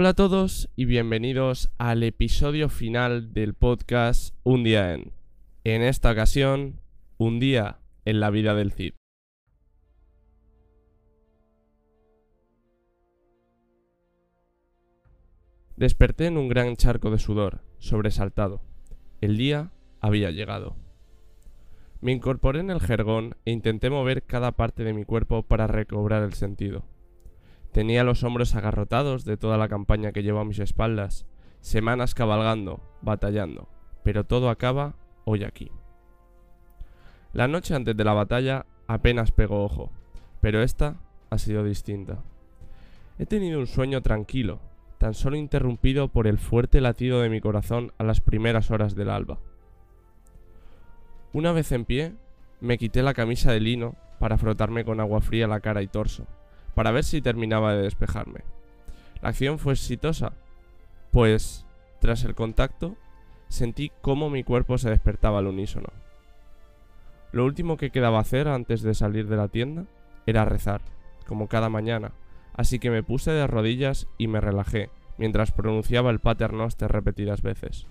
Hola a todos y bienvenidos al episodio final del podcast Un día en. En esta ocasión, un día en la vida del Cid. Desperté en un gran charco de sudor, sobresaltado. El día había llegado. Me incorporé en el jergón e intenté mover cada parte de mi cuerpo para recobrar el sentido. Tenía los hombros agarrotados de toda la campaña que llevo a mis espaldas, semanas cabalgando, batallando, pero todo acaba hoy aquí. La noche antes de la batalla apenas pegó ojo, pero esta ha sido distinta. He tenido un sueño tranquilo, tan solo interrumpido por el fuerte latido de mi corazón a las primeras horas del alba. Una vez en pie, me quité la camisa de lino para frotarme con agua fría la cara y torso, para ver si terminaba de despejarme. La acción fue exitosa, pues, tras el contacto, sentí cómo mi cuerpo se despertaba al unísono. Lo último que quedaba hacer antes de salir de la tienda era rezar, como cada mañana, así que me puse de rodillas y me relajé, mientras pronunciaba el Pater Noster repetidas veces.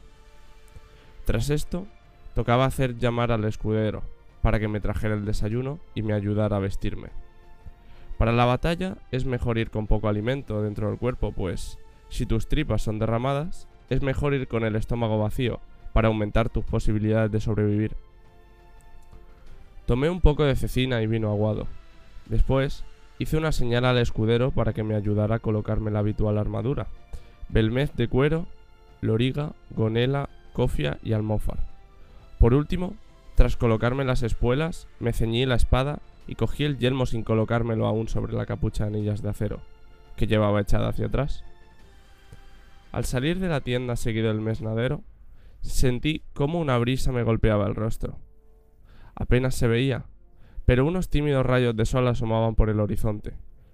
Tras esto, tocaba hacer llamar al escudero, para que me trajera el desayuno y me ayudara a vestirme. Para la batalla es mejor ir con poco alimento dentro del cuerpo, pues si tus tripas son derramadas, es mejor ir con el estómago vacío para aumentar tus posibilidades de sobrevivir. Tomé un poco de cecina y vino aguado. Después Hice una señal al escudero para que me ayudara a colocarme la habitual armadura. Belmez de cuero, loriga, gonela, cofia y almófar. Por último, tras colocarme las espuelas, me ceñí la espada y cogí el yelmo sin colocármelo aún sobre la capucha de anillas de acero, que llevaba echada hacia atrás. Al salir de la tienda seguido del mesnadero, sentí como una brisa me golpeaba el rostro. Apenas se veía, pero unos tímidos rayos de sol asomaban por el horizonte,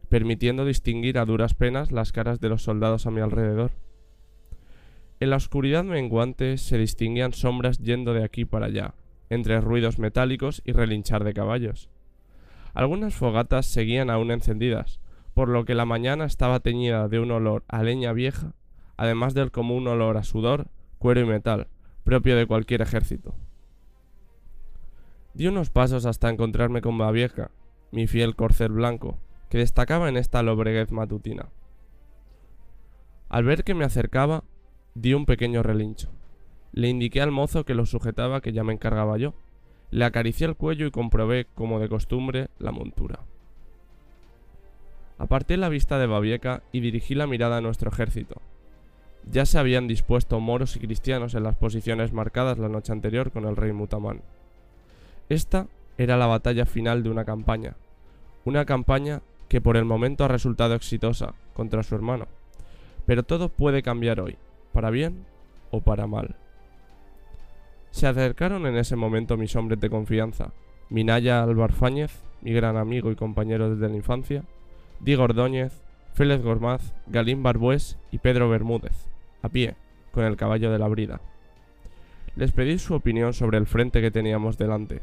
permitiendo distinguir a duras penas las caras de los soldados a mi alrededor. En la oscuridad menguante se distinguían sombras yendo de aquí para allá, entre ruidos metálicos y relinchar de caballos. Algunas fogatas seguían aún encendidas, por lo que la mañana estaba teñida de un olor a leña vieja, además del común olor a sudor, cuero y metal, propio de cualquier ejército. Di unos pasos hasta encontrarme con Babieja, mi fiel corcel blanco, que destacaba en esta lobreguez matutina. Al ver que me acercaba, di un pequeño relincho. Le indiqué al mozo que lo sujetaba que ya me encargaba yo. Le acaricié el cuello y comprobé, como de costumbre, la montura. Aparté la vista de Babieca y dirigí la mirada a nuestro ejército. Ya se habían dispuesto moros y cristianos en las posiciones marcadas la noche anterior con el rey Mutamán. Esta era la batalla final de una campaña, una campaña que por el momento ha resultado exitosa contra su hermano. Pero todo puede cambiar hoy, para bien o para mal. Se acercaron en ese momento mis hombres de confianza, Minaya Albarfáñez, mi gran amigo y compañero desde la infancia, Diego Ordóñez, Félix Gormaz, Galín Barbués y Pedro Bermúdez, a pie, con el caballo de la brida. Les pedí su opinión sobre el frente que teníamos delante.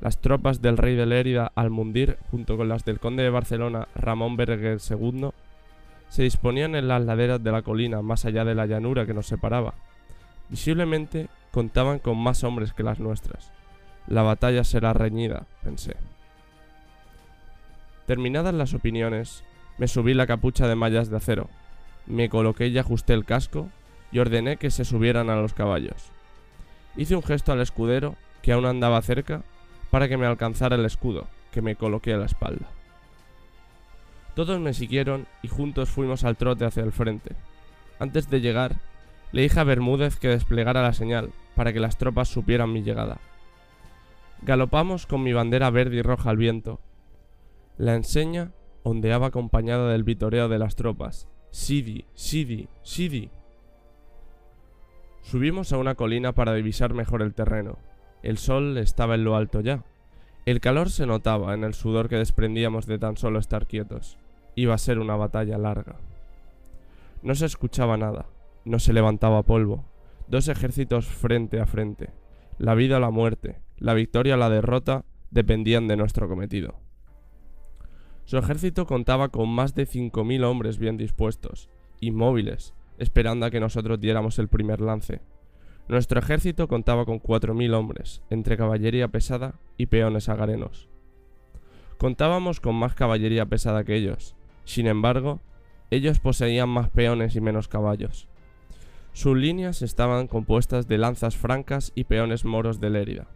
Las tropas del rey de Lérida Almundir, junto con las del conde de Barcelona Ramón Berger II, se disponían en las laderas de la colina más allá de la llanura que nos separaba. Visiblemente contaban con más hombres que las nuestras. La batalla será reñida, pensé. Terminadas las opiniones, me subí la capucha de mallas de acero, me coloqué y ajusté el casco y ordené que se subieran a los caballos. Hice un gesto al escudero, que aún andaba cerca, para que me alcanzara el escudo, que me coloqué a la espalda. Todos me siguieron y juntos fuimos al trote hacia el frente. Antes de llegar, le dije a Bermúdez que desplegara la señal, para que las tropas supieran mi llegada. Galopamos con mi bandera verde y roja al viento. La enseña ondeaba acompañada del vitoreo de las tropas. Sidi, Sidi, Sidi. Subimos a una colina para divisar mejor el terreno. El sol estaba en lo alto ya. El calor se notaba en el sudor que desprendíamos de tan solo estar quietos. Iba a ser una batalla larga. No se escuchaba nada, no se levantaba polvo. Dos ejércitos frente a frente. La vida o la muerte, la victoria o la derrota dependían de nuestro cometido. Su ejército contaba con más de 5.000 hombres bien dispuestos, inmóviles, esperando a que nosotros diéramos el primer lance. Nuestro ejército contaba con 4.000 hombres, entre caballería pesada y peones agarenos. Contábamos con más caballería pesada que ellos, sin embargo, ellos poseían más peones y menos caballos. Sus líneas estaban compuestas de lanzas francas y peones moros de Lérida.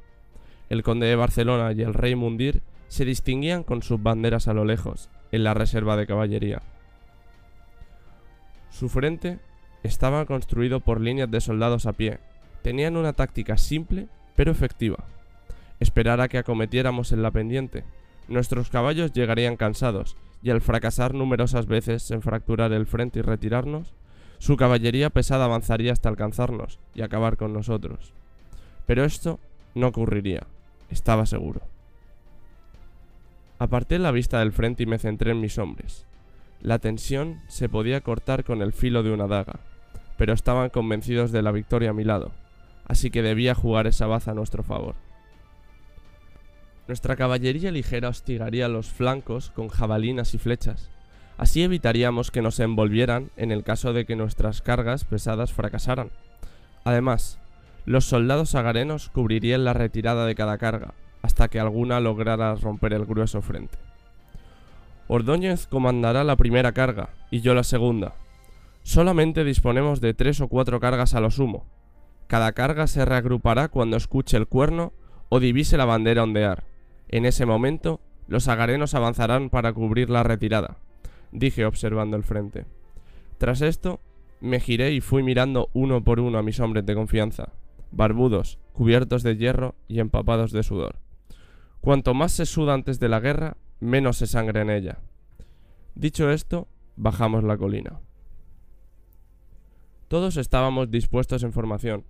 El conde de Barcelona y el rey Mundir se distinguían con sus banderas a lo lejos, en la reserva de caballería. Su frente estaba construido por líneas de soldados a pie. Tenían una táctica simple pero efectiva. Esperar a que acometiéramos en la pendiente. Nuestros caballos llegarían cansados, y al fracasar numerosas veces en fracturar el frente y retirarnos, su caballería pesada avanzaría hasta alcanzarnos y acabar con nosotros. Pero esto no ocurriría, estaba seguro. Aparté la vista del frente y me centré en mis hombres. La tensión se podía cortar con el filo de una daga, pero estaban convencidos de la victoria a mi lado, así que debía jugar esa baza a nuestro favor. Nuestra caballería ligera hostigaría los flancos con jabalinas y flechas. Así evitaríamos que nos envolvieran en el caso de que nuestras cargas pesadas fracasaran. Además, los soldados agarenos cubrirían la retirada de cada carga, hasta que alguna lograra romper el grueso frente. Ordóñez comandará la primera carga y yo la segunda. Solamente disponemos de tres o cuatro cargas a lo sumo. Cada carga se reagrupará cuando escuche el cuerno o divise la bandera ondear. En ese momento, los agarenos avanzarán para cubrir la retirada, dije observando el frente. Tras esto, me giré y fui mirando uno por uno a mis hombres de confianza, barbudos, cubiertos de hierro y empapados de sudor. Cuanto más se suda antes de la guerra, menos se sangre en ella. Dicho esto, bajamos la colina. Todos estábamos dispuestos en formación.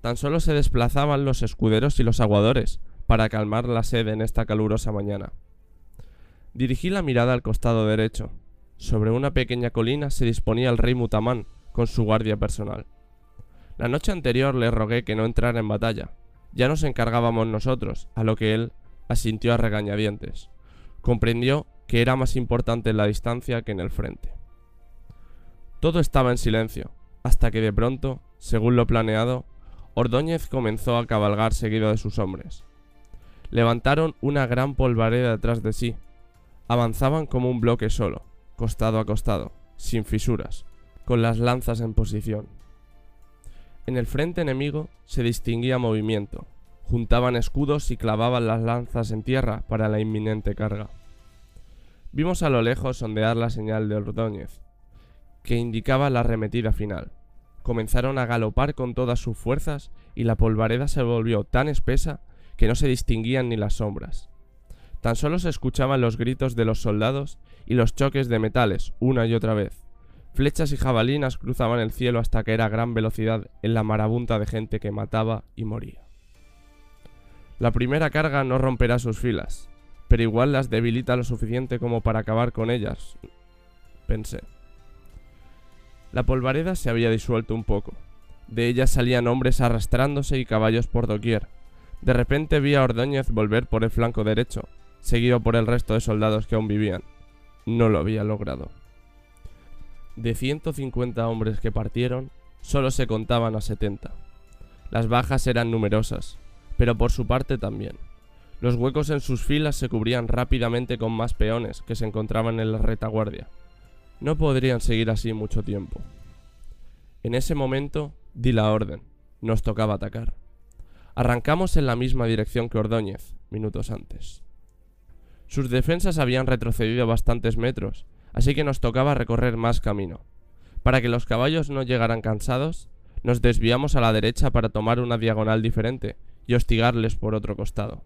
Tan solo se desplazaban los escuderos y los aguadores, para calmar la sed en esta calurosa mañana. Dirigí la mirada al costado derecho. Sobre una pequeña colina se disponía el rey Mutamán con su guardia personal. La noche anterior le rogué que no entrara en batalla. Ya nos encargábamos nosotros, a lo que él asintió a regañadientes. Comprendió que era más importante en la distancia que en el frente. Todo estaba en silencio, hasta que de pronto, según lo planeado, Ordóñez comenzó a cabalgar seguido de sus hombres. Levantaron una gran polvareda detrás de sí. Avanzaban como un bloque solo, costado a costado, sin fisuras, con las lanzas en posición. En el frente enemigo se distinguía movimiento. Juntaban escudos y clavaban las lanzas en tierra para la inminente carga. Vimos a lo lejos ondear la señal de Ordóñez, que indicaba la arremetida final. Comenzaron a galopar con todas sus fuerzas y la polvareda se volvió tan espesa que no se distinguían ni las sombras. Tan solo se escuchaban los gritos de los soldados y los choques de metales una y otra vez. Flechas y jabalinas cruzaban el cielo hasta que era gran velocidad en la marabunta de gente que mataba y moría. La primera carga no romperá sus filas, pero igual las debilita lo suficiente como para acabar con ellas, pensé. La polvareda se había disuelto un poco. De ella salían hombres arrastrándose y caballos por doquier, de repente vi a Ordóñez volver por el flanco derecho, seguido por el resto de soldados que aún vivían. No lo había logrado. De 150 hombres que partieron, solo se contaban a 70. Las bajas eran numerosas, pero por su parte también. Los huecos en sus filas se cubrían rápidamente con más peones que se encontraban en la retaguardia. No podrían seguir así mucho tiempo. En ese momento di la orden. Nos tocaba atacar. Arrancamos en la misma dirección que Ordóñez, minutos antes. Sus defensas habían retrocedido bastantes metros, así que nos tocaba recorrer más camino. Para que los caballos no llegaran cansados, nos desviamos a la derecha para tomar una diagonal diferente y hostigarles por otro costado.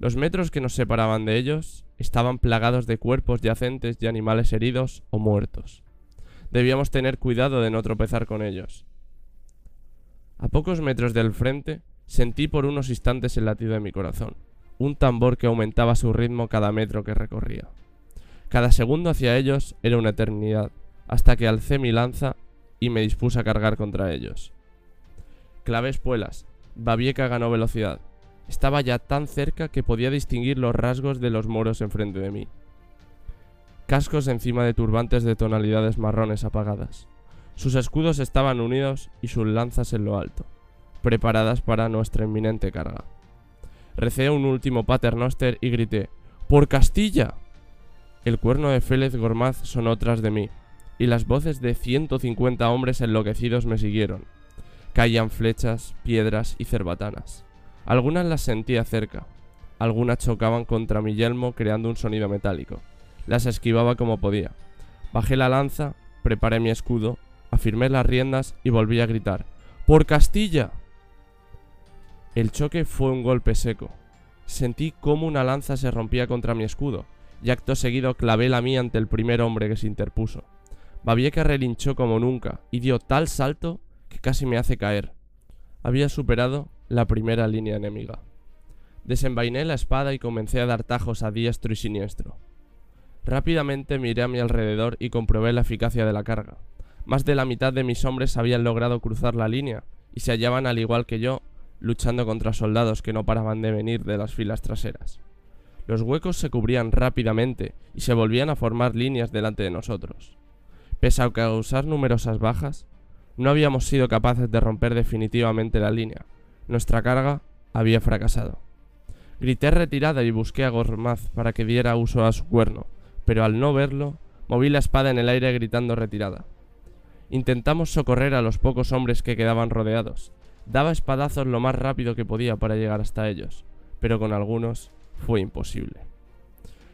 Los metros que nos separaban de ellos estaban plagados de cuerpos yacentes y animales heridos o muertos. Debíamos tener cuidado de no tropezar con ellos. A pocos metros del frente, sentí por unos instantes el latido de mi corazón, un tambor que aumentaba su ritmo cada metro que recorría. Cada segundo hacia ellos era una eternidad, hasta que alcé mi lanza y me dispuse a cargar contra ellos. Clavé espuelas, Babieca ganó velocidad. Estaba ya tan cerca que podía distinguir los rasgos de los moros enfrente de mí. cascos encima de turbantes de tonalidades marrones apagadas. Sus escudos estaban unidos y sus lanzas en lo alto, preparadas para nuestra inminente carga. Recé un último paternoster y grité ¡Por Castilla! El cuerno de Félez Gormaz sonó tras de mí, y las voces de 150 hombres enloquecidos me siguieron. Caían flechas, piedras y cerbatanas. Algunas las sentía cerca, algunas chocaban contra mi yelmo creando un sonido metálico. Las esquivaba como podía. Bajé la lanza, preparé mi escudo, afirmé las riendas y volví a gritar ¡Por Castilla! El choque fue un golpe seco. Sentí cómo una lanza se rompía contra mi escudo, y acto seguido clavé la mía ante el primer hombre que se interpuso. Babieca relinchó como nunca y dio tal salto que casi me hace caer. Había superado la primera línea enemiga. Desenvainé la espada y comencé a dar tajos a diestro y siniestro. Rápidamente miré a mi alrededor y comprobé la eficacia de la carga. Más de la mitad de mis hombres habían logrado cruzar la línea y se hallaban al igual que yo, luchando contra soldados que no paraban de venir de las filas traseras. Los huecos se cubrían rápidamente y se volvían a formar líneas delante de nosotros. Pese a causar numerosas bajas, no habíamos sido capaces de romper definitivamente la línea. Nuestra carga había fracasado. Grité retirada y busqué a Gormaz para que diera uso a su cuerno, pero al no verlo, moví la espada en el aire gritando retirada. Intentamos socorrer a los pocos hombres que quedaban rodeados. Daba espadazos lo más rápido que podía para llegar hasta ellos, pero con algunos fue imposible.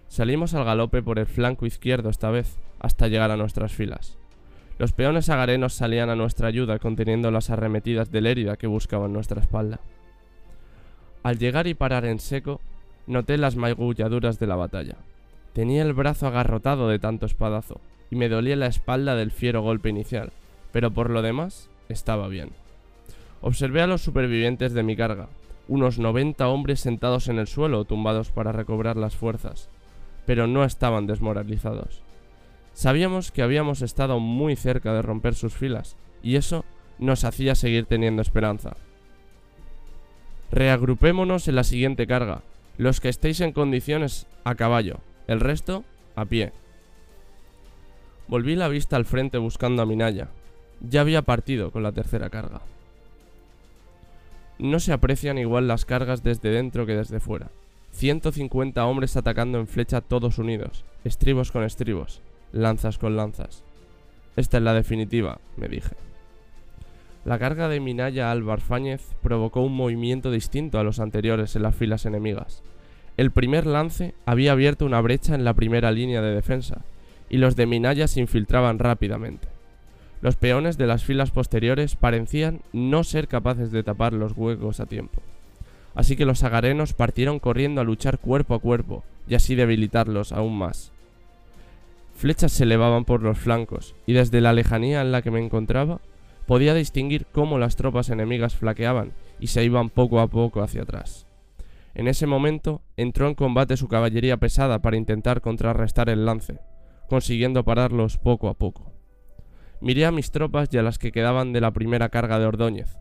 Salimos al galope por el flanco izquierdo esta vez, hasta llegar a nuestras filas. Los peones agarenos salían a nuestra ayuda conteniendo las arremetidas de Lérida que buscaban nuestra espalda. Al llegar y parar en seco, noté las magulladuras de la batalla. Tenía el brazo agarrotado de tanto espadazo, y me dolía la espalda del fiero golpe inicial, pero por lo demás estaba bien. Observé a los supervivientes de mi carga, unos 90 hombres sentados en el suelo tumbados para recobrar las fuerzas, pero no estaban desmoralizados. Sabíamos que habíamos estado muy cerca de romper sus filas, y eso nos hacía seguir teniendo esperanza. Reagrupémonos en la siguiente carga. Los que estéis en condiciones a caballo, el resto a pie. Volví la vista al frente buscando a Minaya. Ya había partido con la tercera carga. No se aprecian igual las cargas desde dentro que desde fuera. 150 hombres atacando en flecha todos unidos, estribos con estribos, lanzas con lanzas. Esta es la definitiva, me dije. La carga de Minaya Álvar Fáñez provocó un movimiento distinto a los anteriores en las filas enemigas. El primer lance había abierto una brecha en la primera línea de defensa, y los de Minaya se infiltraban rápidamente. Los peones de las filas posteriores parecían no ser capaces de tapar los huecos a tiempo. Así que los agarenos partieron corriendo a luchar cuerpo a cuerpo y así debilitarlos aún más. Flechas se elevaban por los flancos, y desde la lejanía en la que me encontraba podía distinguir cómo las tropas enemigas flaqueaban y se iban poco a poco hacia atrás. En ese momento entró en combate su caballería pesada para intentar contrarrestar el lance, consiguiendo pararlos poco a poco. Miré a mis tropas y a las que quedaban de la primera carga de Ordóñez.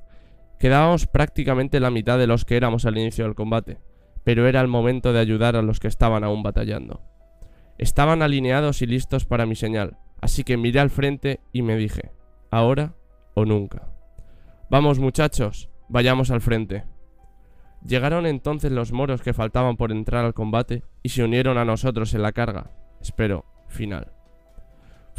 Quedábamos prácticamente la mitad de los que éramos al inicio del combate, pero era el momento de ayudar a los que estaban aún batallando. Estaban alineados y listos para mi señal, así que miré al frente y me dije, ahora o nunca. Vamos muchachos, vayamos al frente. Llegaron entonces los moros que faltaban por entrar al combate y se unieron a nosotros en la carga, espero, final.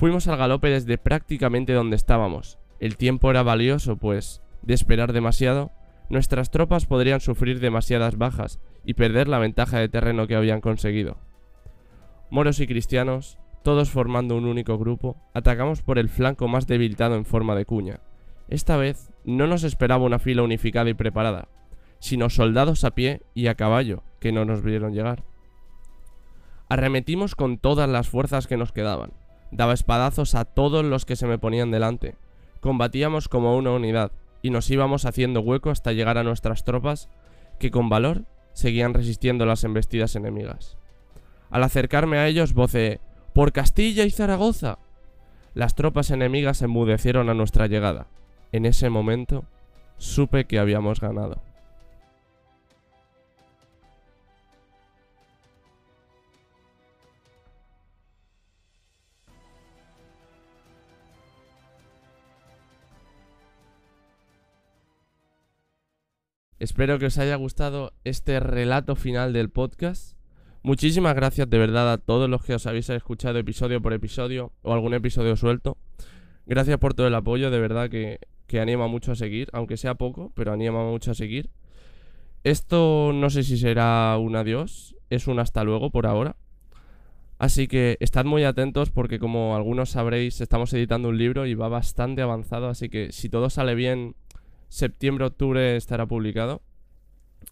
Fuimos al galope desde prácticamente donde estábamos. El tiempo era valioso, pues, de esperar demasiado, nuestras tropas podrían sufrir demasiadas bajas y perder la ventaja de terreno que habían conseguido. Moros y cristianos, todos formando un único grupo, atacamos por el flanco más debilitado en forma de cuña. Esta vez no nos esperaba una fila unificada y preparada, sino soldados a pie y a caballo que no nos vieron llegar. Arremetimos con todas las fuerzas que nos quedaban, daba espadazos a todos los que se me ponían delante, combatíamos como una unidad y nos íbamos haciendo hueco hasta llegar a nuestras tropas que con valor seguían resistiendo las embestidas enemigas. Al acercarme a ellos voceé por Castilla y Zaragoza. Las tropas enemigas enmudecieron a nuestra llegada. En ese momento supe que habíamos ganado. Espero que os haya gustado este relato final del podcast. Muchísimas gracias de verdad a todos los que os habéis escuchado episodio por episodio o algún episodio suelto. Gracias por todo el apoyo, de verdad que, que anima mucho a seguir, aunque sea poco, pero anima mucho a seguir. Esto no sé si será un adiós, es un hasta luego por ahora. Así que estad muy atentos porque como algunos sabréis estamos editando un libro y va bastante avanzado, así que si todo sale bien, septiembre-octubre estará publicado.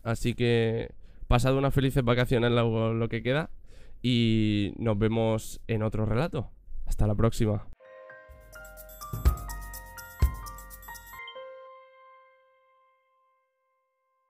Así que pasad unas felices vacaciones lo, lo que queda y nos vemos en otro relato. Hasta la próxima.